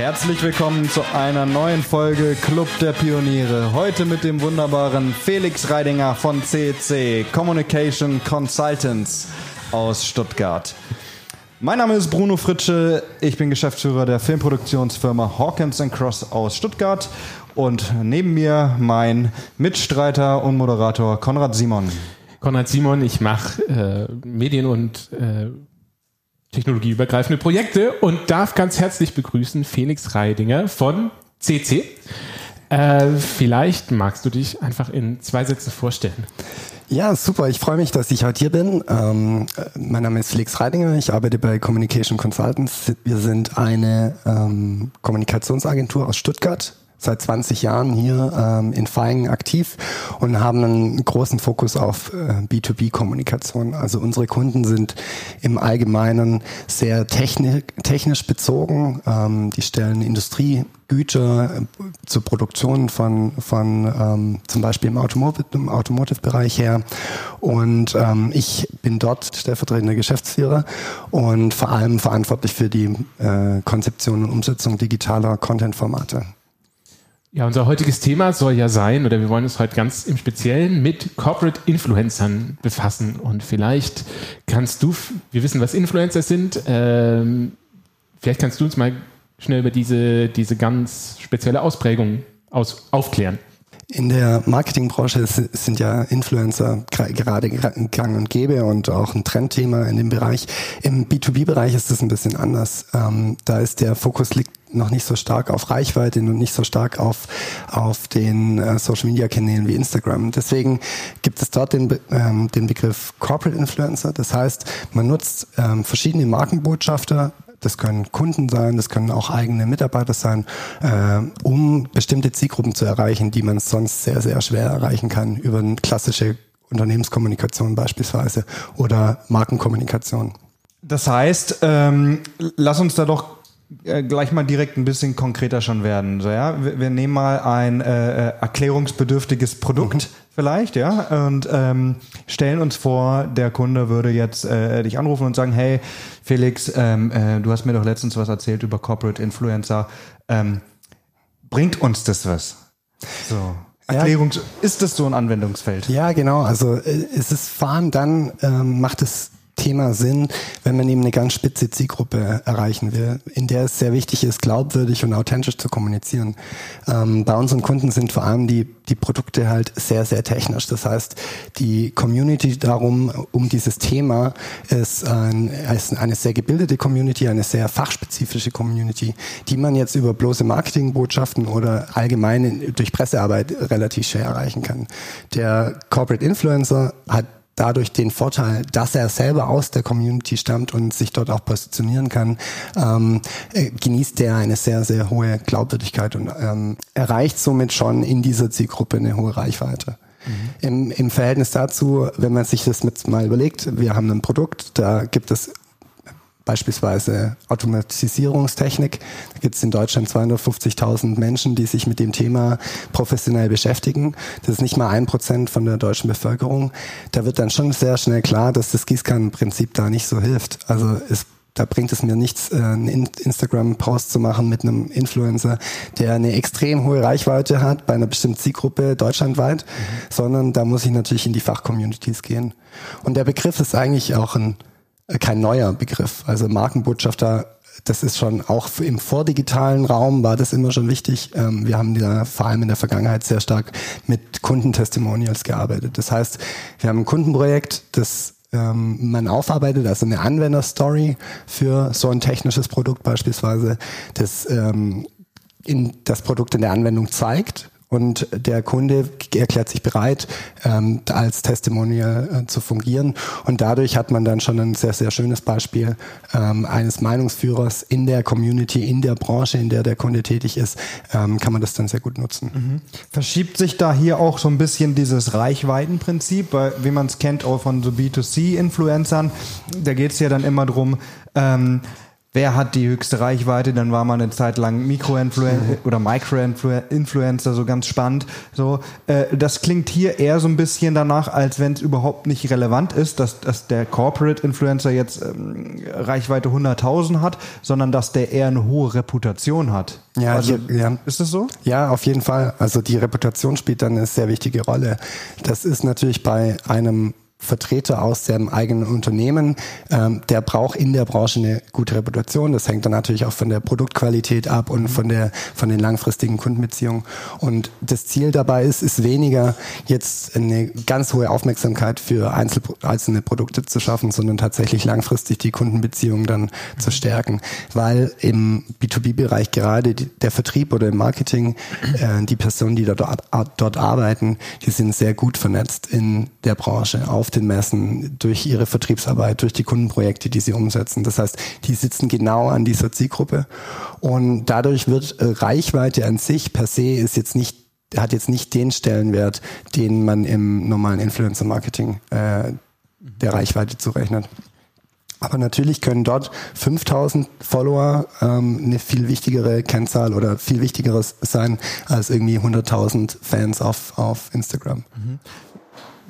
Herzlich willkommen zu einer neuen Folge Club der Pioniere. Heute mit dem wunderbaren Felix Reidinger von CC Communication Consultants aus Stuttgart. Mein Name ist Bruno Fritsche, ich bin Geschäftsführer der Filmproduktionsfirma Hawkins Cross aus Stuttgart und neben mir mein Mitstreiter und Moderator Konrad Simon. Konrad Simon, ich mache äh, Medien- und äh, technologieübergreifende Projekte und darf ganz herzlich begrüßen Felix Reidinger von CC. Äh, vielleicht magst du dich einfach in zwei Sätzen vorstellen. Ja, super. Ich freue mich, dass ich heute hier bin. Ähm, mein Name ist Felix Reidinger. Ich arbeite bei Communication Consultants. Wir sind eine ähm, Kommunikationsagentur aus Stuttgart seit 20 Jahren hier ähm, in Feigen aktiv und haben einen großen Fokus auf äh, B2B-Kommunikation. Also unsere Kunden sind im Allgemeinen sehr techni technisch bezogen. Ähm, die stellen Industriegüter äh, zur Produktion von, von ähm, zum Beispiel im Automotive, im Automotive-Bereich her. Und ähm, ich bin dort stellvertretender Geschäftsführer und vor allem verantwortlich für die äh, Konzeption und Umsetzung digitaler Content-Formate. Ja, unser heutiges Thema soll ja sein, oder wir wollen uns heute ganz im Speziellen mit Corporate Influencern befassen. Und vielleicht kannst du, wir wissen, was Influencer sind, ähm, vielleicht kannst du uns mal schnell über diese, diese ganz spezielle Ausprägung aus, aufklären. In der Marketingbranche sind ja Influencer gerade gang und gäbe und auch ein Trendthema in dem Bereich. Im B2B-Bereich ist es ein bisschen anders. Ähm, da ist der Fokus liegt noch nicht so stark auf Reichweite und nicht so stark auf, auf den äh, Social Media Kanälen wie Instagram. Deswegen gibt es dort den, ähm, den Begriff Corporate Influencer. Das heißt, man nutzt ähm, verschiedene Markenbotschafter, das können Kunden sein, das können auch eigene Mitarbeiter sein, äh, um bestimmte Zielgruppen zu erreichen, die man sonst sehr, sehr schwer erreichen kann über eine klassische Unternehmenskommunikation beispielsweise oder Markenkommunikation. Das heißt, ähm, lass uns da doch gleich mal direkt ein bisschen konkreter schon werden. So, ja? wir, wir nehmen mal ein äh, äh, erklärungsbedürftiges Produkt mhm. vielleicht, ja, und ähm, stellen uns vor, der Kunde würde jetzt äh, dich anrufen und sagen, hey Felix, ähm, äh, du hast mir doch letztens was erzählt über Corporate Influencer. Ähm, bringt uns das was? So. Erklärung, ja. ist das so ein Anwendungsfeld? Ja, genau. Also äh, es ist vor allem dann ähm, macht es Thema Sinn, wenn man eben eine ganz spitze Zielgruppe erreichen will, in der es sehr wichtig ist, glaubwürdig und authentisch zu kommunizieren. Ähm, bei unseren Kunden sind vor allem die, die Produkte halt sehr, sehr technisch. Das heißt, die Community darum, um dieses Thema ist, ein, ist eine sehr gebildete Community, eine sehr fachspezifische Community, die man jetzt über bloße Marketingbotschaften oder allgemein durch Pressearbeit relativ schwer erreichen kann. Der Corporate Influencer hat dadurch den Vorteil, dass er selber aus der Community stammt und sich dort auch positionieren kann, ähm, äh, genießt er eine sehr, sehr hohe Glaubwürdigkeit und ähm, erreicht somit schon in dieser Zielgruppe eine hohe Reichweite. Mhm. Im, Im Verhältnis dazu, wenn man sich das mit mal überlegt, wir haben ein Produkt, da gibt es beispielsweise Automatisierungstechnik. Da gibt es in Deutschland 250.000 Menschen, die sich mit dem Thema professionell beschäftigen. Das ist nicht mal ein Prozent von der deutschen Bevölkerung. Da wird dann schon sehr schnell klar, dass das Gießkannenprinzip da nicht so hilft. Also es da bringt es mir nichts, äh, einen Instagram-Post zu machen mit einem Influencer, der eine extrem hohe Reichweite hat bei einer bestimmten Zielgruppe deutschlandweit, mhm. sondern da muss ich natürlich in die Fachcommunities gehen. Und der Begriff ist eigentlich auch ein kein neuer Begriff. Also Markenbotschafter, das ist schon auch im vordigitalen Raum war das immer schon wichtig. Ähm, wir haben da vor allem in der Vergangenheit sehr stark mit Kundentestimonials gearbeitet. Das heißt, wir haben ein Kundenprojekt, das ähm, man aufarbeitet, also eine Anwenderstory für so ein technisches Produkt beispielsweise, das ähm, in das Produkt in der Anwendung zeigt und der Kunde erklärt sich bereit, ähm, als Testimonial äh, zu fungieren. Und dadurch hat man dann schon ein sehr, sehr schönes Beispiel ähm, eines Meinungsführers in der Community, in der Branche, in der der Kunde tätig ist, ähm, kann man das dann sehr gut nutzen. Mhm. Verschiebt sich da hier auch so ein bisschen dieses Reichweitenprinzip, weil, wie man es kennt auch von so B2C-Influencern, da geht es ja dann immer drum, ähm, wer hat die höchste Reichweite, dann war man eine Zeit lang Mikroinfluencer oder Microinfluencer, so ganz spannend. So, äh, das klingt hier eher so ein bisschen danach, als wenn es überhaupt nicht relevant ist, dass, dass der Corporate Influencer jetzt ähm, Reichweite 100.000 hat, sondern dass der eher eine hohe Reputation hat. Ja, also, ja. ist das so? Ja, auf jeden Fall. Also die Reputation spielt dann eine sehr wichtige Rolle. Das ist natürlich bei einem Vertreter aus seinem eigenen Unternehmen, ähm, der braucht in der Branche eine gute Reputation. Das hängt dann natürlich auch von der Produktqualität ab und von der von den langfristigen Kundenbeziehungen. Und das Ziel dabei ist, ist weniger jetzt eine ganz hohe Aufmerksamkeit für Einzel einzelne Produkte zu schaffen, sondern tatsächlich langfristig die Kundenbeziehungen dann mhm. zu stärken, weil im B2B-Bereich gerade die, der Vertrieb oder im Marketing äh, die Personen, die dort, dort arbeiten, die sind sehr gut vernetzt in der Branche auf den Messen, durch ihre Vertriebsarbeit, durch die Kundenprojekte, die sie umsetzen. Das heißt, die sitzen genau an dieser Zielgruppe und dadurch wird äh, Reichweite an sich per se ist jetzt nicht hat jetzt nicht den Stellenwert, den man im normalen Influencer-Marketing äh, der Reichweite zurechnet. Aber natürlich können dort 5000 Follower ähm, eine viel wichtigere Kennzahl oder viel wichtigeres sein als irgendwie 100.000 Fans auf, auf Instagram.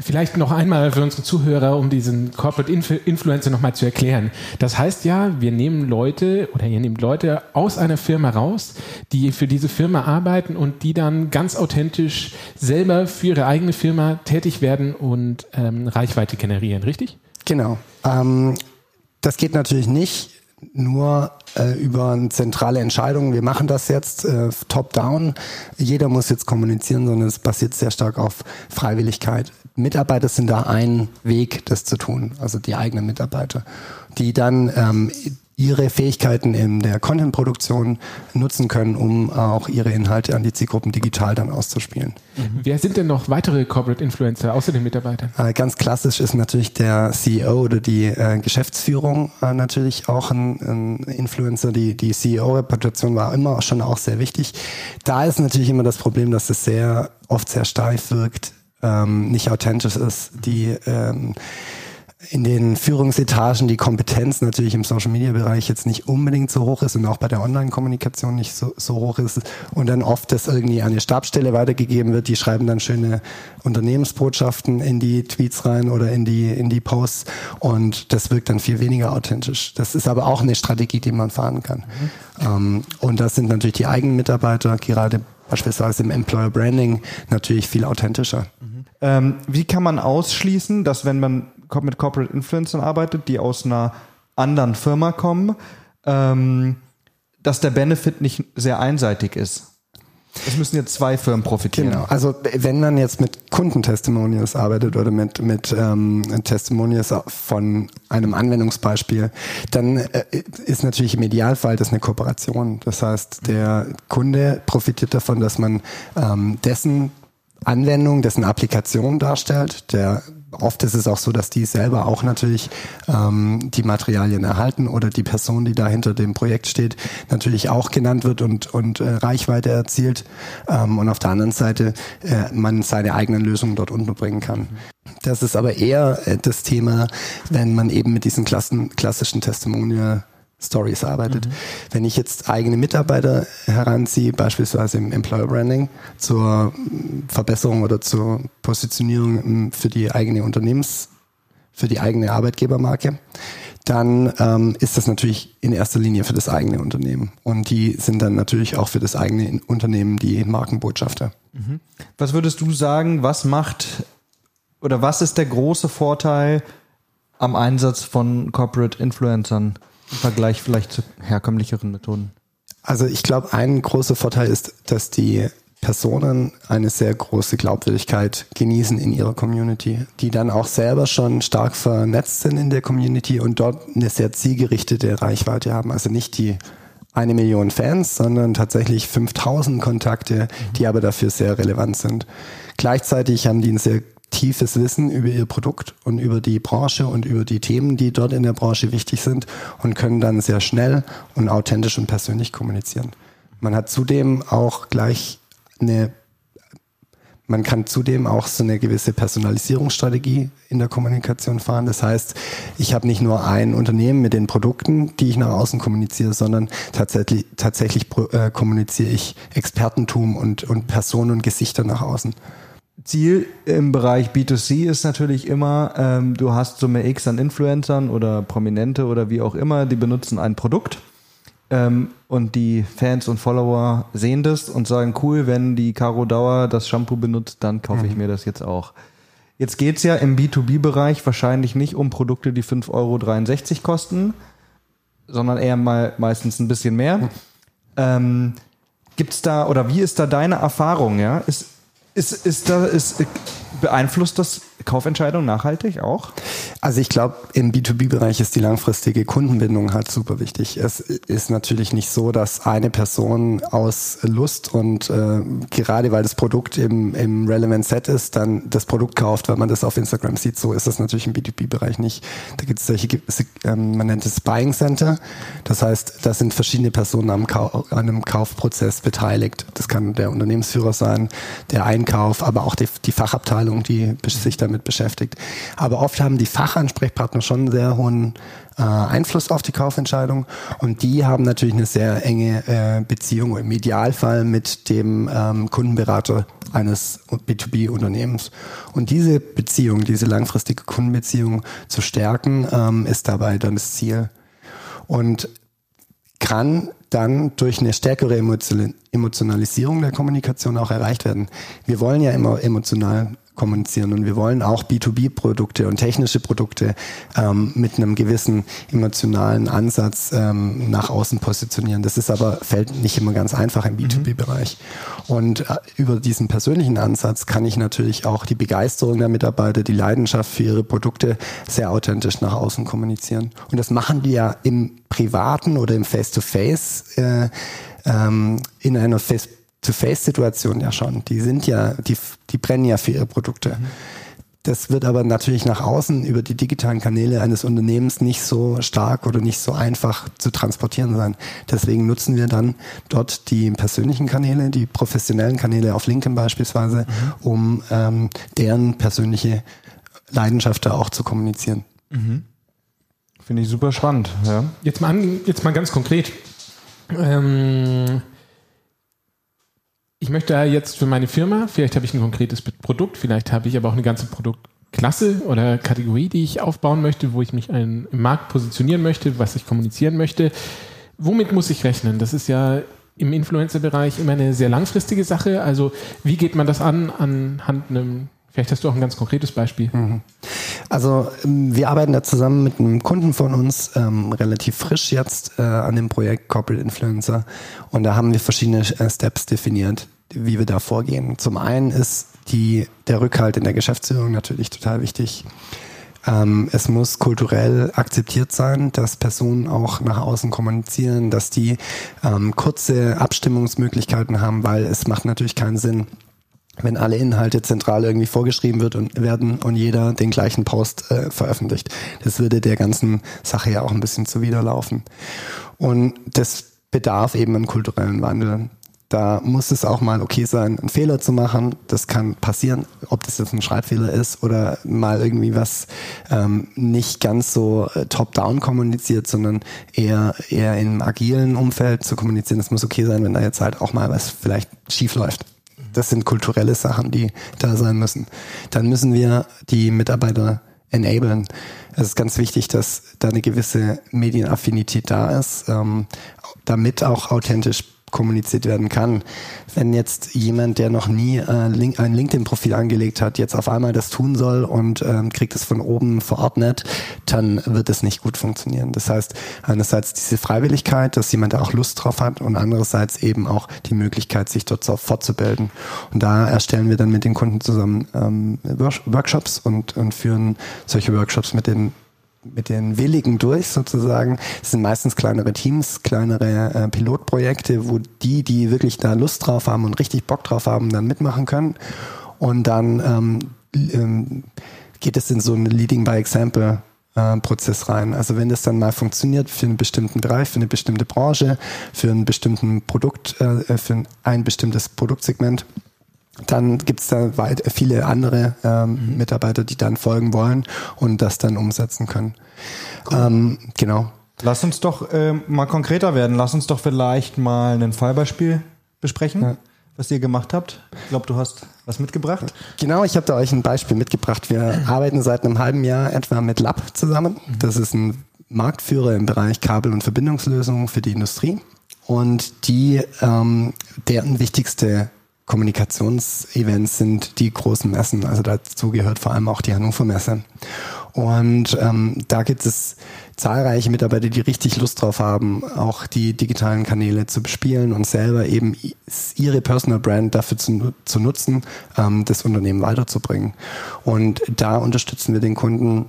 Vielleicht noch einmal für unsere Zuhörer, um diesen Corporate Inf Influencer nochmal zu erklären. Das heißt ja, wir nehmen Leute oder ihr nehmt Leute aus einer Firma raus, die für diese Firma arbeiten und die dann ganz authentisch selber für ihre eigene Firma tätig werden und ähm, Reichweite generieren, richtig? Genau. Ähm, das geht natürlich nicht nur äh, über eine zentrale Entscheidung, wir machen das jetzt äh, top-down, jeder muss jetzt kommunizieren, sondern es basiert sehr stark auf Freiwilligkeit. Mitarbeiter sind da ein Weg, das zu tun, also die eigenen Mitarbeiter, die dann ähm, ihre Fähigkeiten in der Content-Produktion nutzen können, um auch ihre Inhalte an die Zielgruppen digital dann auszuspielen. Mhm. Wer sind denn noch weitere Corporate Influencer außer den Mitarbeitern? Äh, ganz klassisch ist natürlich der CEO oder die äh, Geschäftsführung äh, natürlich auch ein, ein, Influencer. Die, die CEO-Reputation war immer schon auch sehr wichtig. Da ist natürlich immer das Problem, dass es sehr oft sehr steif wirkt, ähm, nicht authentisch ist, die ähm, in den Führungsetagen die Kompetenz natürlich im Social Media Bereich jetzt nicht unbedingt so hoch ist und auch bei der Online-Kommunikation nicht so, so hoch ist und dann oft das irgendwie an die Stabstelle weitergegeben wird, die schreiben dann schöne Unternehmensbotschaften in die Tweets rein oder in die, in die Posts und das wirkt dann viel weniger authentisch. Das ist aber auch eine Strategie, die man fahren kann. Mhm. Ähm, und das sind natürlich die eigenen Mitarbeiter, gerade beispielsweise im Employer Branding, natürlich viel authentischer. Ähm, wie kann man ausschließen, dass wenn man mit Corporate Influencern arbeitet, die aus einer anderen Firma kommen, ähm, dass der Benefit nicht sehr einseitig ist. Es müssen jetzt zwei Firmen profitieren. Genau. Also wenn man jetzt mit Kundentestimonials arbeitet oder mit, mit ähm, Testimonials von einem Anwendungsbeispiel, dann äh, ist natürlich im Idealfall das eine Kooperation. Das heißt, der Kunde profitiert davon, dass man ähm, dessen Anwendung, dessen Applikation darstellt. Der oft ist es auch so, dass die selber auch natürlich ähm, die Materialien erhalten oder die Person, die da hinter dem Projekt steht, natürlich auch genannt wird und, und äh, Reichweite erzielt. Ähm, und auf der anderen Seite äh, man seine eigenen Lösungen dort unterbringen kann. Das ist aber eher äh, das Thema, wenn man eben mit diesen Klassen, klassischen Testimonial Stories arbeitet. Mhm. Wenn ich jetzt eigene Mitarbeiter heranziehe, beispielsweise im Employer Branding, zur Verbesserung oder zur Positionierung ähm, für die eigene Unternehmens, für die eigene Arbeitgebermarke, dann ähm, ist das natürlich in erster Linie für das eigene Unternehmen. Und die sind dann natürlich auch für das eigene Unternehmen die Markenbotschafter. Mhm. Was würdest du sagen, was macht oder was ist der große Vorteil am Einsatz von Corporate Influencern? Im Vergleich vielleicht zu herkömmlicheren Methoden? Also ich glaube, ein großer Vorteil ist, dass die Personen eine sehr große Glaubwürdigkeit genießen in ihrer Community, die dann auch selber schon stark vernetzt sind in der Community und dort eine sehr zielgerichtete Reichweite haben. Also nicht die eine Million Fans, sondern tatsächlich 5000 Kontakte, die aber dafür sehr relevant sind. Gleichzeitig haben die ein sehr tiefes Wissen über ihr Produkt und über die Branche und über die Themen, die dort in der Branche wichtig sind und können dann sehr schnell und authentisch und persönlich kommunizieren. Man hat zudem auch gleich eine Man kann zudem auch so eine gewisse Personalisierungsstrategie in der Kommunikation fahren. Das heißt, ich habe nicht nur ein Unternehmen mit den Produkten, die ich nach außen kommuniziere, sondern tatsächlich, tatsächlich äh, kommuniziere ich Expertentum und, und Personen und Gesichter nach außen. Ziel im Bereich B2C ist natürlich immer, ähm, du hast Summe X an Influencern oder Prominente oder wie auch immer, die benutzen ein Produkt ähm, und die Fans und Follower sehen das und sagen, cool, wenn die Caro Dauer das Shampoo benutzt, dann kaufe ich mhm. mir das jetzt auch. Jetzt geht's ja im B2B-Bereich wahrscheinlich nicht um Produkte, die 5,63 Euro kosten, sondern eher mal meistens ein bisschen mehr. Mhm. Ähm, gibt's da oder wie ist da deine Erfahrung? Ja, ist ist, ist da ist beeinflusst das Kaufentscheidung nachhaltig auch? Also ich glaube, im B2B-Bereich ist die langfristige Kundenbindung halt super wichtig. Es ist natürlich nicht so, dass eine Person aus Lust und äh, gerade weil das Produkt im, im Relevant Set ist, dann das Produkt kauft, weil man das auf Instagram sieht. So ist das natürlich im B2B-Bereich nicht. Da gibt es solche, ähm, man nennt es Buying Center. Das heißt, da sind verschiedene Personen am Kau an einem Kaufprozess beteiligt. Das kann der Unternehmensführer sein, der Einkauf, aber auch die, die Fachabteilung, die sich damit beschäftigt. Aber oft haben die Fachansprechpartner schon einen sehr hohen äh, Einfluss auf die Kaufentscheidung und die haben natürlich eine sehr enge äh, Beziehung im Idealfall mit dem ähm, Kundenberater eines B2B-Unternehmens. Und diese Beziehung, diese langfristige Kundenbeziehung zu stärken, ähm, ist dabei dann das Ziel. Und kann dann durch eine stärkere Emotionalisierung der Kommunikation auch erreicht werden. Wir wollen ja immer emotional kommunizieren. Und wir wollen auch B2B-Produkte und technische Produkte ähm, mit einem gewissen emotionalen Ansatz ähm, nach außen positionieren. Das ist aber, fällt nicht immer ganz einfach im B2B-Bereich. Mhm. Und äh, über diesen persönlichen Ansatz kann ich natürlich auch die Begeisterung der Mitarbeiter, die Leidenschaft für ihre Produkte sehr authentisch nach außen kommunizieren. Und das machen die ja im Privaten oder im Face-to-Face -face, äh, ähm, in einer Face To-Face-Situation ja schon. Die sind ja, die, die brennen ja für ihre Produkte. Mhm. Das wird aber natürlich nach außen über die digitalen Kanäle eines Unternehmens nicht so stark oder nicht so einfach zu transportieren sein. Deswegen nutzen wir dann dort die persönlichen Kanäle, die professionellen Kanäle auf LinkedIn beispielsweise, mhm. um ähm, deren persönliche Leidenschaft da auch zu kommunizieren. Mhm. Finde ich super spannend. Ja. Jetzt mal, jetzt mal ganz konkret. Ähm, ich möchte jetzt für meine Firma, vielleicht habe ich ein konkretes Produkt, vielleicht habe ich aber auch eine ganze Produktklasse oder Kategorie, die ich aufbauen möchte, wo ich mich im Markt positionieren möchte, was ich kommunizieren möchte. Womit muss ich rechnen? Das ist ja im Influencer-Bereich immer eine sehr langfristige Sache. Also wie geht man das an anhand einem Vielleicht hast du auch ein ganz konkretes Beispiel. Mhm. Also ähm, wir arbeiten da zusammen mit einem Kunden von uns, ähm, relativ frisch jetzt äh, an dem Projekt Corporate Influencer. Und da haben wir verschiedene äh, Steps definiert, wie wir da vorgehen. Zum einen ist die, der Rückhalt in der Geschäftsführung natürlich total wichtig. Ähm, es muss kulturell akzeptiert sein, dass Personen auch nach außen kommunizieren, dass die ähm, kurze Abstimmungsmöglichkeiten haben, weil es macht natürlich keinen Sinn, wenn alle Inhalte zentral irgendwie vorgeschrieben wird und werden und jeder den gleichen Post äh, veröffentlicht. Das würde der ganzen Sache ja auch ein bisschen zuwiderlaufen. Und das bedarf eben einen kulturellen Wandel. Da muss es auch mal okay sein, einen Fehler zu machen. Das kann passieren, ob das jetzt ein Schreibfehler ist oder mal irgendwie was ähm, nicht ganz so äh, top-down kommuniziert, sondern eher eher im agilen Umfeld zu kommunizieren. Das muss okay sein, wenn da jetzt halt auch mal was vielleicht schief läuft. Das sind kulturelle Sachen, die da sein müssen. Dann müssen wir die Mitarbeiter enablen. Es ist ganz wichtig, dass da eine gewisse Medienaffinität da ist, ähm, damit auch authentisch kommuniziert werden kann. Wenn jetzt jemand, der noch nie äh, ein LinkedIn-Profil angelegt hat, jetzt auf einmal das tun soll und ähm, kriegt es von oben verordnet, dann wird es nicht gut funktionieren. Das heißt, einerseits diese Freiwilligkeit, dass jemand da auch Lust drauf hat und andererseits eben auch die Möglichkeit, sich dort fortzubilden. Und da erstellen wir dann mit den Kunden zusammen ähm, Workshops und, und führen solche Workshops mit den mit den Willigen durch sozusagen. Es sind meistens kleinere Teams, kleinere äh, Pilotprojekte, wo die, die wirklich da Lust drauf haben und richtig Bock drauf haben, dann mitmachen können. Und dann ähm, ähm, geht es in so einen Leading by Example äh, Prozess rein. Also wenn das dann mal funktioniert für einen bestimmten Bereich, für eine bestimmte Branche, für einen bestimmten Produkt, äh, für ein bestimmtes Produktsegment, dann gibt es da weit, viele andere ähm, mhm. Mitarbeiter, die dann folgen wollen und das dann umsetzen können. Cool. Ähm, genau. Lass uns doch äh, mal konkreter werden. Lass uns doch vielleicht mal ein Fallbeispiel besprechen. Ja was ihr gemacht habt. Ich glaube, du hast was mitgebracht. Genau, ich habe da euch ein Beispiel mitgebracht. Wir arbeiten seit einem halben Jahr etwa mit Lab zusammen. Das ist ein Marktführer im Bereich Kabel- und Verbindungslösungen für die Industrie. Und die, ähm, deren wichtigste Kommunikationsevents sind die großen Messen. Also dazu gehört vor allem auch die Hannover Messe. Und ähm, da gibt es zahlreiche Mitarbeiter, die richtig Lust drauf haben, auch die digitalen Kanäle zu bespielen und selber eben ihre Personal Brand dafür zu, zu nutzen, ähm, das Unternehmen weiterzubringen. Und da unterstützen wir den Kunden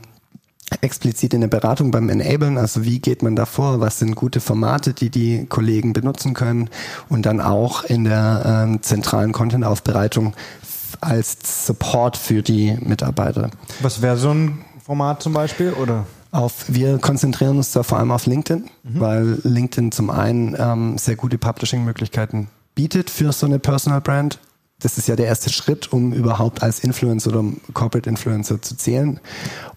explizit in der Beratung beim Enablen, also wie geht man da vor, was sind gute Formate, die die Kollegen benutzen können und dann auch in der ähm, zentralen Content-Aufbereitung als Support für die Mitarbeiter. Was wäre so ein Format zum Beispiel oder? Auf, wir konzentrieren uns da vor allem auf LinkedIn, mhm. weil LinkedIn zum einen ähm, sehr gute Publishing-Möglichkeiten bietet für so eine Personal Brand. Das ist ja der erste Schritt, um überhaupt als Influencer oder Corporate Influencer zu zählen.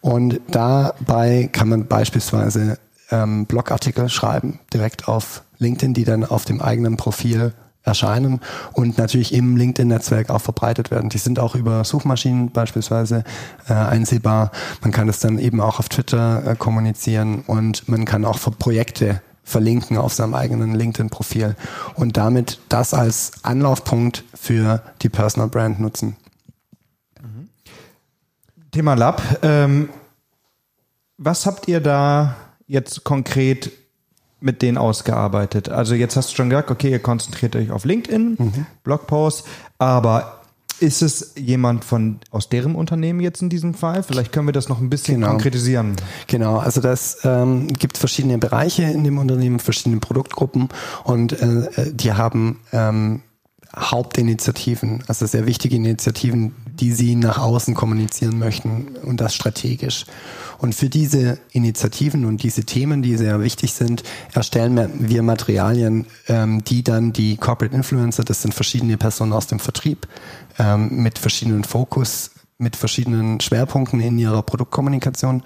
Und dabei kann man beispielsweise ähm, Blogartikel schreiben, direkt auf LinkedIn, die dann auf dem eigenen Profil erscheinen und natürlich im LinkedIn-Netzwerk auch verbreitet werden. Die sind auch über Suchmaschinen beispielsweise äh, einsehbar. Man kann es dann eben auch auf Twitter äh, kommunizieren und man kann auch für Projekte verlinken auf seinem eigenen LinkedIn-Profil und damit das als Anlaufpunkt für die Personal Brand nutzen. Mhm. Thema Lab. Ähm, was habt ihr da jetzt konkret mit denen ausgearbeitet? Also jetzt hast du schon gesagt, okay, ihr konzentriert euch auf LinkedIn, mhm. Blogposts, aber ist es jemand von aus deren Unternehmen jetzt in diesem Fall? Vielleicht können wir das noch ein bisschen genau. konkretisieren. Genau, also das ähm, gibt verschiedene Bereiche in dem Unternehmen, verschiedene Produktgruppen und äh, die haben ähm, Hauptinitiativen, also sehr wichtige Initiativen, die sie nach außen kommunizieren möchten und das strategisch. Und für diese Initiativen und diese Themen, die sehr wichtig sind, erstellen wir Materialien, ähm, die dann die Corporate Influencer, das sind verschiedene Personen aus dem Vertrieb, ähm, mit verschiedenen Fokus mit verschiedenen Schwerpunkten in ihrer Produktkommunikation,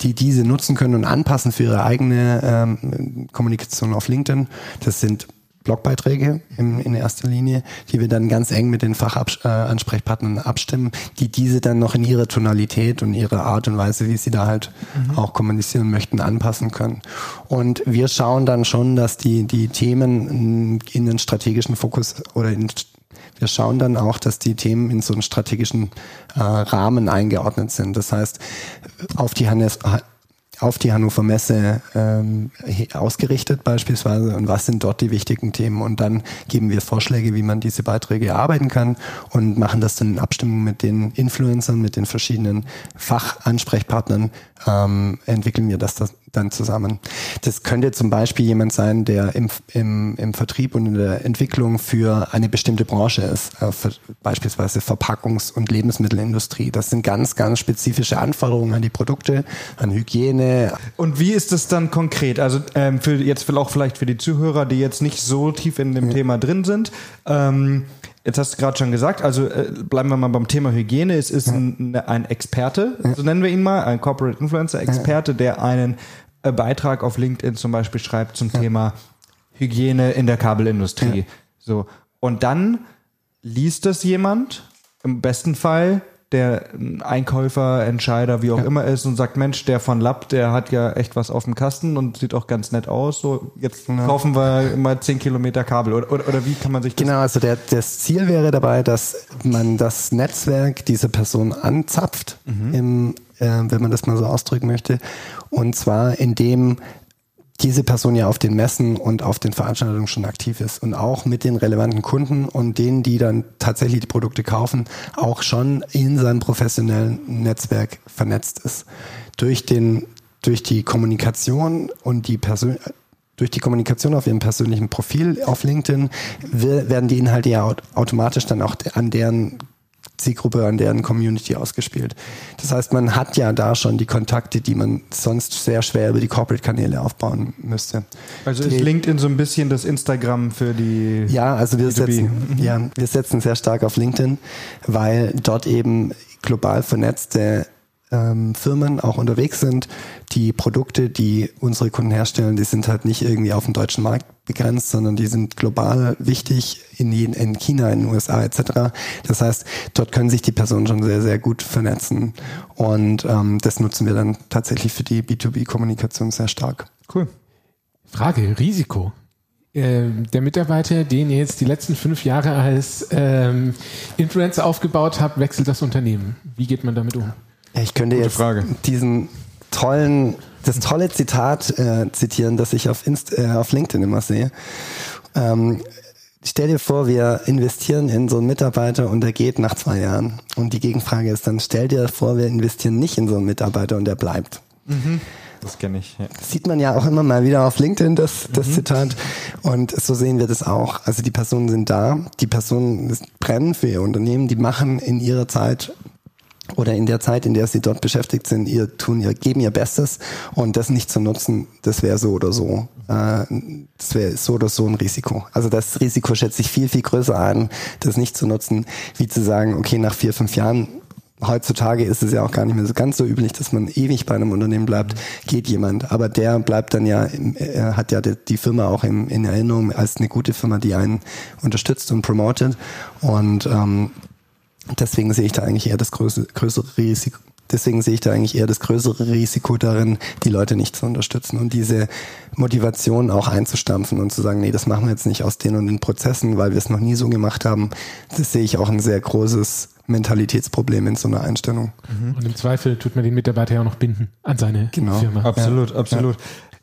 die diese nutzen können und anpassen für ihre eigene ähm, Kommunikation auf LinkedIn. Das sind Blogbeiträge in, in erster Linie, die wir dann ganz eng mit den Fachansprechpartnern abstimmen, die diese dann noch in ihrer Tonalität und ihrer Art und Weise, wie sie da halt mhm. auch kommunizieren möchten, anpassen können. Und wir schauen dann schon, dass die, die Themen in den strategischen Fokus oder in wir schauen dann auch, dass die Themen in so einen strategischen äh, Rahmen eingeordnet sind. Das heißt, auf die Hannes, auf die Hannover Messe ähm, ausgerichtet beispielsweise? Und was sind dort die wichtigen Themen? Und dann geben wir Vorschläge, wie man diese Beiträge erarbeiten kann und machen das dann in Abstimmung mit den Influencern, mit den verschiedenen Fachansprechpartnern, ähm, entwickeln wir das, das dann zusammen. Das könnte zum Beispiel jemand sein, der im, im, im Vertrieb und in der Entwicklung für eine bestimmte Branche ist, äh, für beispielsweise Verpackungs- und Lebensmittelindustrie. Das sind ganz, ganz spezifische Anforderungen an die Produkte, an Hygiene. Und wie ist das dann konkret? Also ähm, für jetzt auch vielleicht für die Zuhörer, die jetzt nicht so tief in dem ja. Thema drin sind. Ähm, Jetzt hast du gerade schon gesagt, also äh, bleiben wir mal beim Thema Hygiene. Es ist ja. ein, ein, Experte, ja. so nennen wir ihn mal, ein Corporate Influencer Experte, ja. der einen äh, Beitrag auf LinkedIn zum Beispiel schreibt zum Thema Hygiene in der Kabelindustrie. So und dann liest das jemand im besten Fall der Einkäufer, Entscheider, wie auch ja. immer ist und sagt, Mensch, der von Lapp, der hat ja echt was auf dem Kasten und sieht auch ganz nett aus. So, jetzt ja. kaufen wir immer zehn Kilometer Kabel. Oder, oder, oder wie kann man sich das Genau, also der, das Ziel wäre dabei, dass man das Netzwerk dieser Person anzapft, mhm. im, äh, wenn man das mal so ausdrücken möchte. Und zwar indem diese Person ja auf den Messen und auf den Veranstaltungen schon aktiv ist und auch mit den relevanten Kunden und denen, die dann tatsächlich die Produkte kaufen, auch schon in seinem professionellen Netzwerk vernetzt ist. Durch den, durch die Kommunikation und die Persön durch die Kommunikation auf ihrem persönlichen Profil auf LinkedIn werden die Inhalte ja automatisch dann auch an deren Zielgruppe an deren Community ausgespielt. Das heißt, man hat ja da schon die Kontakte, die man sonst sehr schwer über die Corporate-Kanäle aufbauen müsste. Also ist LinkedIn so ein bisschen das Instagram für die Ja, also wir B2B. setzen, ja, wir setzen sehr stark auf LinkedIn, weil dort eben global vernetzte ähm, Firmen auch unterwegs sind. Die Produkte, die unsere Kunden herstellen, die sind halt nicht irgendwie auf den deutschen Markt begrenzt, sondern die sind global wichtig in, in China, in den USA etc. Das heißt, dort können sich die Personen schon sehr, sehr gut vernetzen. Und ähm, das nutzen wir dann tatsächlich für die B2B-Kommunikation sehr stark. Cool. Frage, Risiko. Ähm, der Mitarbeiter, den ihr jetzt die letzten fünf Jahre als ähm, Influencer aufgebaut habt, wechselt das Unternehmen. Wie geht man damit um? Ja, Ich könnte Gute jetzt Frage. diesen tollen, das tolle Zitat äh, zitieren, das ich auf, Inst äh, auf LinkedIn immer sehe. Ähm, stell dir vor, wir investieren in so einen Mitarbeiter und der geht nach zwei Jahren. Und die Gegenfrage ist dann, stell dir vor, wir investieren nicht in so einen Mitarbeiter und der bleibt. Das kenne ich. Ja. Das sieht man ja auch immer mal wieder auf LinkedIn, das, das Zitat. Und so sehen wir das auch. Also die Personen sind da, die Personen brennen für ihr Unternehmen, die machen in ihrer Zeit oder in der Zeit, in der sie dort beschäftigt sind, ihr tun ihr, geben ihr Bestes und das nicht zu nutzen, das wäre so oder so. Äh, das wäre so oder so ein Risiko. Also das Risiko schätze ich viel, viel größer ein, das nicht zu nutzen, wie zu sagen, okay, nach vier, fünf Jahren heutzutage ist es ja auch gar nicht mehr so ganz so üblich, dass man ewig bei einem Unternehmen bleibt, geht jemand. Aber der bleibt dann ja, hat ja die, Firma auch im, in Erinnerung als eine gute Firma, die einen unterstützt und promotet. Und ähm, deswegen sehe ich da eigentlich eher das größere, größere Risiko. Deswegen sehe ich da eigentlich eher das größere Risiko darin, die Leute nicht zu unterstützen und diese Motivation auch einzustampfen und zu sagen, nee, das machen wir jetzt nicht aus den und den Prozessen, weil wir es noch nie so gemacht haben. Das sehe ich auch ein sehr großes Mentalitätsproblem in so einer Einstellung. Und im Zweifel tut man den Mitarbeiter ja auch noch binden an seine Genau. Firma. Absolut, absolut.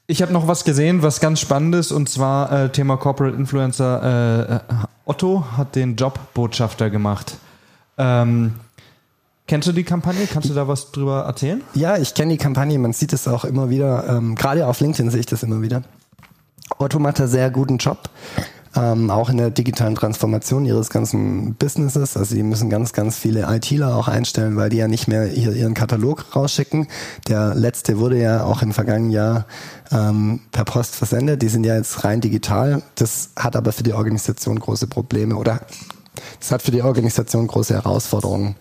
Ich habe noch was gesehen, was ganz spannend ist, und zwar äh, Thema Corporate Influencer. Äh, äh, Otto hat den Jobbotschafter gemacht. Ähm, kennst du die Kampagne? Kannst du da was drüber erzählen? Ja, ich kenne die Kampagne, man sieht es auch immer wieder, ähm, gerade auf LinkedIn sehe ich das immer wieder. Otto macht da sehr guten Job, ähm, auch in der digitalen Transformation ihres ganzen Businesses. Also die müssen ganz, ganz viele ITler auch einstellen, weil die ja nicht mehr hier ihren Katalog rausschicken. Der letzte wurde ja auch im vergangenen Jahr ähm, per Post versendet. Die sind ja jetzt rein digital. Das hat aber für die Organisation große Probleme oder das hat für die Organisation große Herausforderungen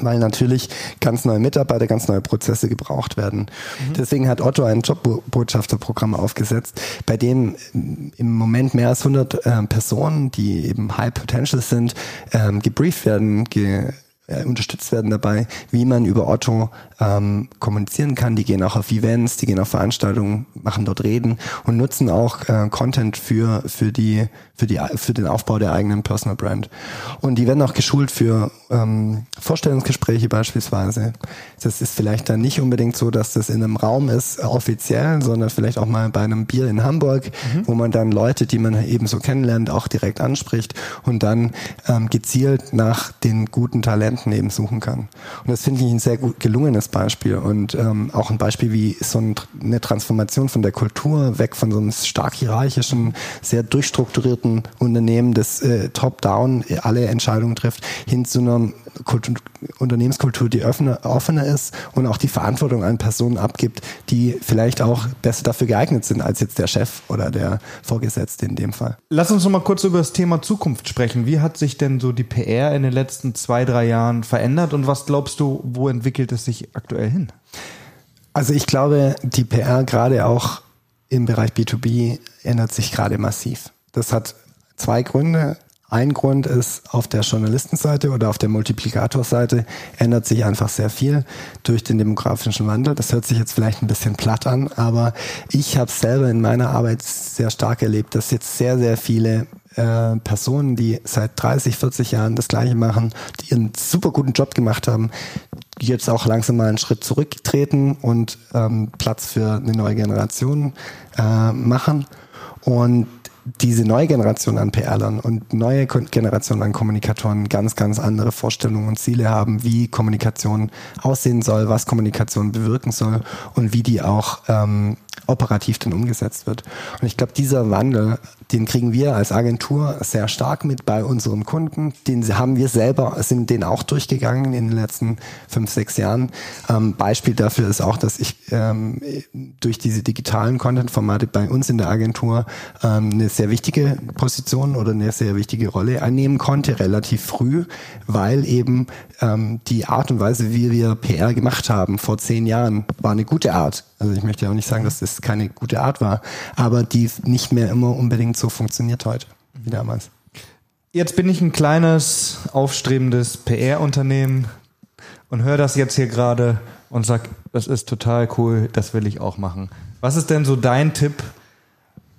weil natürlich ganz neue Mitarbeiter, ganz neue Prozesse gebraucht werden. Deswegen hat Otto ein Jobbotschafterprogramm aufgesetzt, bei dem ähm, im Moment mehr als 100 ähm, Personen, die eben High Potential sind, ähm, gebrieft werden, ge äh, unterstützt werden dabei, wie man über Otto ähm, kommunizieren kann. Die gehen auch auf Events, die gehen auf Veranstaltungen, machen dort Reden und nutzen auch äh, Content für für die für die für den Aufbau der eigenen Personal Brand. Und die werden auch geschult für ähm, Vorstellungsgespräche beispielsweise. Das ist vielleicht dann nicht unbedingt so, dass das in einem Raum ist offiziell, sondern vielleicht auch mal bei einem Bier in Hamburg, wo man dann Leute, die man eben so kennenlernt, auch direkt anspricht und dann ähm, gezielt nach den guten Talenten eben suchen kann. Und das finde ich ein sehr gut gelungenes Beispiel und ähm, auch ein Beispiel, wie so ein, eine Transformation von der Kultur weg von so einem stark hierarchischen, sehr durchstrukturierten Unternehmen, das äh, top-down alle Entscheidungen trifft, hin zu einer Kultur, Unternehmenskultur, die offener, offener ist und auch die Verantwortung an Personen abgibt, die vielleicht auch besser dafür geeignet sind als jetzt der Chef oder der Vorgesetzte in dem Fall. Lass uns noch mal kurz über das Thema Zukunft sprechen. Wie hat sich denn so die PR in den letzten zwei, drei Jahren verändert und was glaubst du, wo entwickelt es sich aktuell hin? Also ich glaube, die PR gerade auch im Bereich B2B ändert sich gerade massiv. Das hat zwei Gründe. Ein Grund ist, auf der Journalistenseite oder auf der Multiplikatorseite ändert sich einfach sehr viel durch den demografischen Wandel. Das hört sich jetzt vielleicht ein bisschen platt an, aber ich habe selber in meiner Arbeit sehr stark erlebt, dass jetzt sehr, sehr viele äh, Personen, die seit 30, 40 Jahren das Gleiche machen, die ihren super guten Job gemacht haben, jetzt auch langsam mal einen Schritt zurücktreten und ähm, Platz für eine neue Generation äh, machen. Und diese neue Generation an PR-Lern und neue Generation an Kommunikatoren ganz, ganz andere Vorstellungen und Ziele haben, wie Kommunikation aussehen soll, was Kommunikation bewirken soll und wie die auch ähm, operativ dann umgesetzt wird. Und ich glaube, dieser Wandel, den kriegen wir als Agentur sehr stark mit bei unseren Kunden. Den haben wir selber, sind den auch durchgegangen in den letzten fünf, sechs Jahren. Ähm, Beispiel dafür ist auch, dass ich ähm, durch diese digitalen Content-Formate bei uns in der Agentur ähm, eine sehr wichtige Position oder eine sehr wichtige Rolle einnehmen konnte, relativ früh, weil eben ähm, die Art und Weise, wie wir PR gemacht haben vor zehn Jahren, war eine gute Art. Also ich möchte ja auch nicht sagen, dass das keine gute Art war, aber die nicht mehr immer unbedingt so funktioniert heute wie damals. Jetzt bin ich ein kleines, aufstrebendes PR-Unternehmen und höre das jetzt hier gerade und sag, das ist total cool, das will ich auch machen. Was ist denn so dein Tipp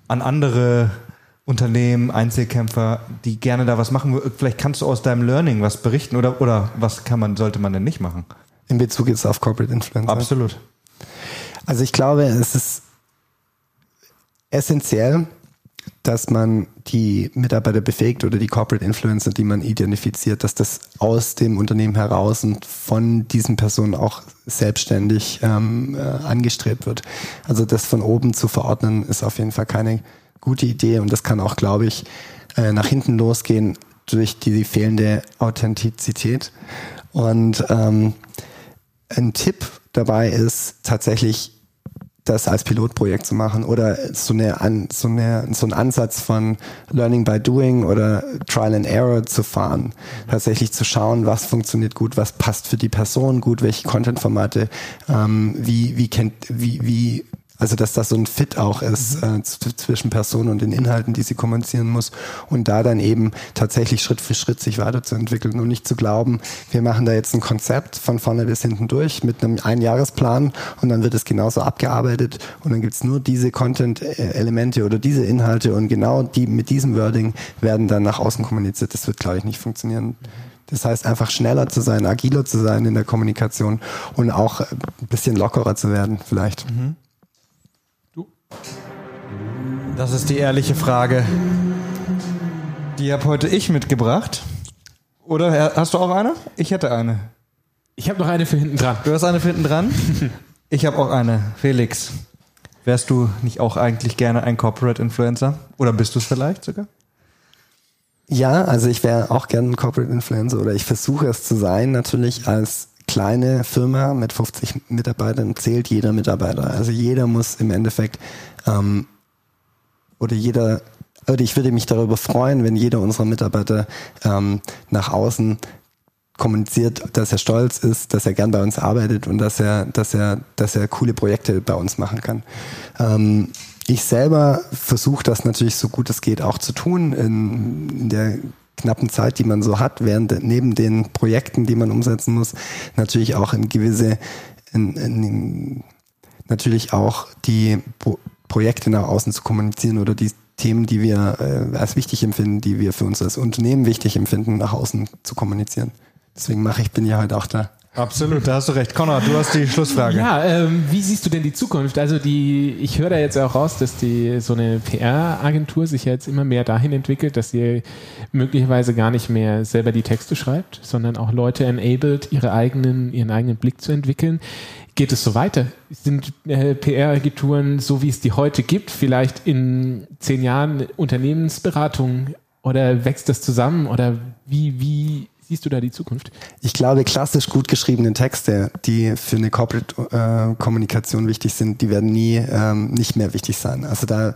an andere Unternehmen, Einzelkämpfer, die gerne da was machen? Vielleicht kannst du aus deinem Learning was berichten oder, oder was kann man, sollte man denn nicht machen? In Bezug jetzt auf Corporate Influencer? Absolut. Also ich glaube, es ist essentiell, dass man die Mitarbeiter befähigt oder die Corporate Influencer, die man identifiziert, dass das aus dem Unternehmen heraus und von diesen Personen auch selbstständig ähm, äh, angestrebt wird. Also das von oben zu verordnen, ist auf jeden Fall keine gute Idee und das kann auch, glaube ich, äh, nach hinten losgehen durch die fehlende Authentizität. Und ähm, ein Tipp dabei ist tatsächlich das als Pilotprojekt zu machen oder so, eine, so, eine, so einen Ansatz von Learning by Doing oder Trial and Error zu fahren. Tatsächlich zu schauen, was funktioniert gut, was passt für die Person gut, welche Content-Formate, ähm, wie, wie, kennt, wie, wie also dass das so ein Fit auch ist mhm. äh, zwischen Personen und den Inhalten, die sie kommunizieren muss und da dann eben tatsächlich Schritt für Schritt sich weiterzuentwickeln und nicht zu glauben, wir machen da jetzt ein Konzept von vorne bis hinten durch mit einem Einjahresplan und dann wird es genauso abgearbeitet und dann gibt's nur diese Content-Elemente oder diese Inhalte und genau die mit diesem Wording werden dann nach außen kommuniziert. Das wird, glaube ich, nicht funktionieren. Das heißt, einfach schneller zu sein, agiler zu sein in der Kommunikation und auch ein bisschen lockerer zu werden, vielleicht. Mhm. Das ist die ehrliche Frage. Die habe heute ich mitgebracht. Oder hast du auch eine? Ich hätte eine. Ich habe noch eine für hinten dran. Du hast eine für hinten dran? ich habe auch eine. Felix, wärst du nicht auch eigentlich gerne ein Corporate Influencer? Oder bist du es vielleicht sogar? Ja, also ich wäre auch gerne ein Corporate Influencer oder ich versuche es zu sein, natürlich als kleine Firma mit 50 Mitarbeitern zählt jeder Mitarbeiter. Also jeder muss im Endeffekt ähm, oder jeder oder ich würde mich darüber freuen, wenn jeder unserer Mitarbeiter ähm, nach außen kommuniziert, dass er stolz ist, dass er gern bei uns arbeitet und dass er, dass er, dass er coole Projekte bei uns machen kann. Ähm, ich selber versuche das natürlich so gut es geht auch zu tun in, in der knappen Zeit, die man so hat, während neben den Projekten, die man umsetzen muss, natürlich auch in gewisse, in, in, natürlich auch die Projekte nach außen zu kommunizieren oder die Themen, die wir äh, als wichtig empfinden, die wir für uns als Unternehmen wichtig empfinden, nach außen zu kommunizieren. Deswegen mache ich, bin ja heute auch da. Absolut, da hast du recht. Connor, du hast die Schlussfrage. Ja, ähm, wie siehst du denn die Zukunft? Also die, ich höre da jetzt auch raus, dass die so eine PR-Agentur sich jetzt immer mehr dahin entwickelt, dass sie möglicherweise gar nicht mehr selber die Texte schreibt, sondern auch Leute enabled, ihre eigenen, ihren eigenen Blick zu entwickeln. Geht es so weiter? Sind äh, PR-Agenturen, so wie es die heute gibt, vielleicht in zehn Jahren Unternehmensberatung oder wächst das zusammen oder wie, wie siehst du da die Zukunft? Ich glaube, klassisch gut geschriebene Texte, die für eine Corporate-Kommunikation äh, wichtig sind, die werden nie ähm, nicht mehr wichtig sein. Also da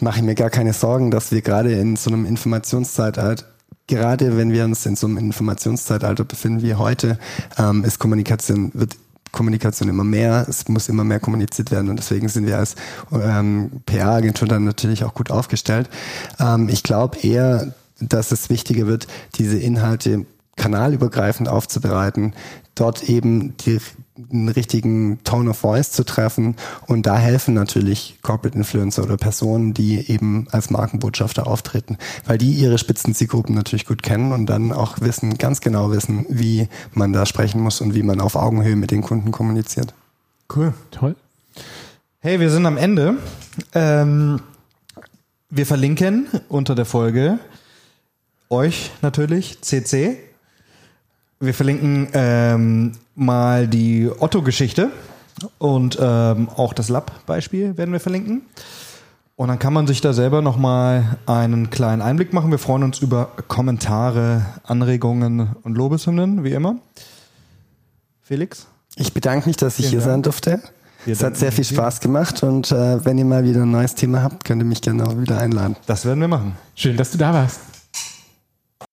mache ich mir gar keine Sorgen, dass wir gerade in so einem Informationszeitalter gerade wenn wir uns in so einem Informationszeitalter befinden wie heute, ähm, ist Kommunikation, wird Kommunikation immer mehr, es muss immer mehr kommuniziert werden und deswegen sind wir als ähm, PR-Agentur dann natürlich auch gut aufgestellt. Ähm, ich glaube eher, dass es wichtiger wird, diese Inhalte kanalübergreifend aufzubereiten, dort eben die, den richtigen Tone of Voice zu treffen und da helfen natürlich Corporate Influencer oder Personen, die eben als Markenbotschafter auftreten, weil die ihre Spitzenzielgruppen natürlich gut kennen und dann auch wissen, ganz genau wissen, wie man da sprechen muss und wie man auf Augenhöhe mit den Kunden kommuniziert. Cool. Toll. Hey, wir sind am Ende. Ähm, wir verlinken unter der Folge euch natürlich, CC, wir verlinken ähm, mal die Otto-Geschichte und ähm, auch das Lab-Beispiel werden wir verlinken. Und dann kann man sich da selber nochmal einen kleinen Einblick machen. Wir freuen uns über Kommentare, Anregungen und Lobeshymnen, wie immer. Felix? Ich bedanke mich, dass ich Vielen hier Dank. sein durfte. Wir es hat sehr viel. Spaß gemacht und äh, wenn ihr mal wieder ein neues Thema habt, könnt ihr mich gerne auch wieder einladen. Das werden wir machen. Schön, dass du da warst.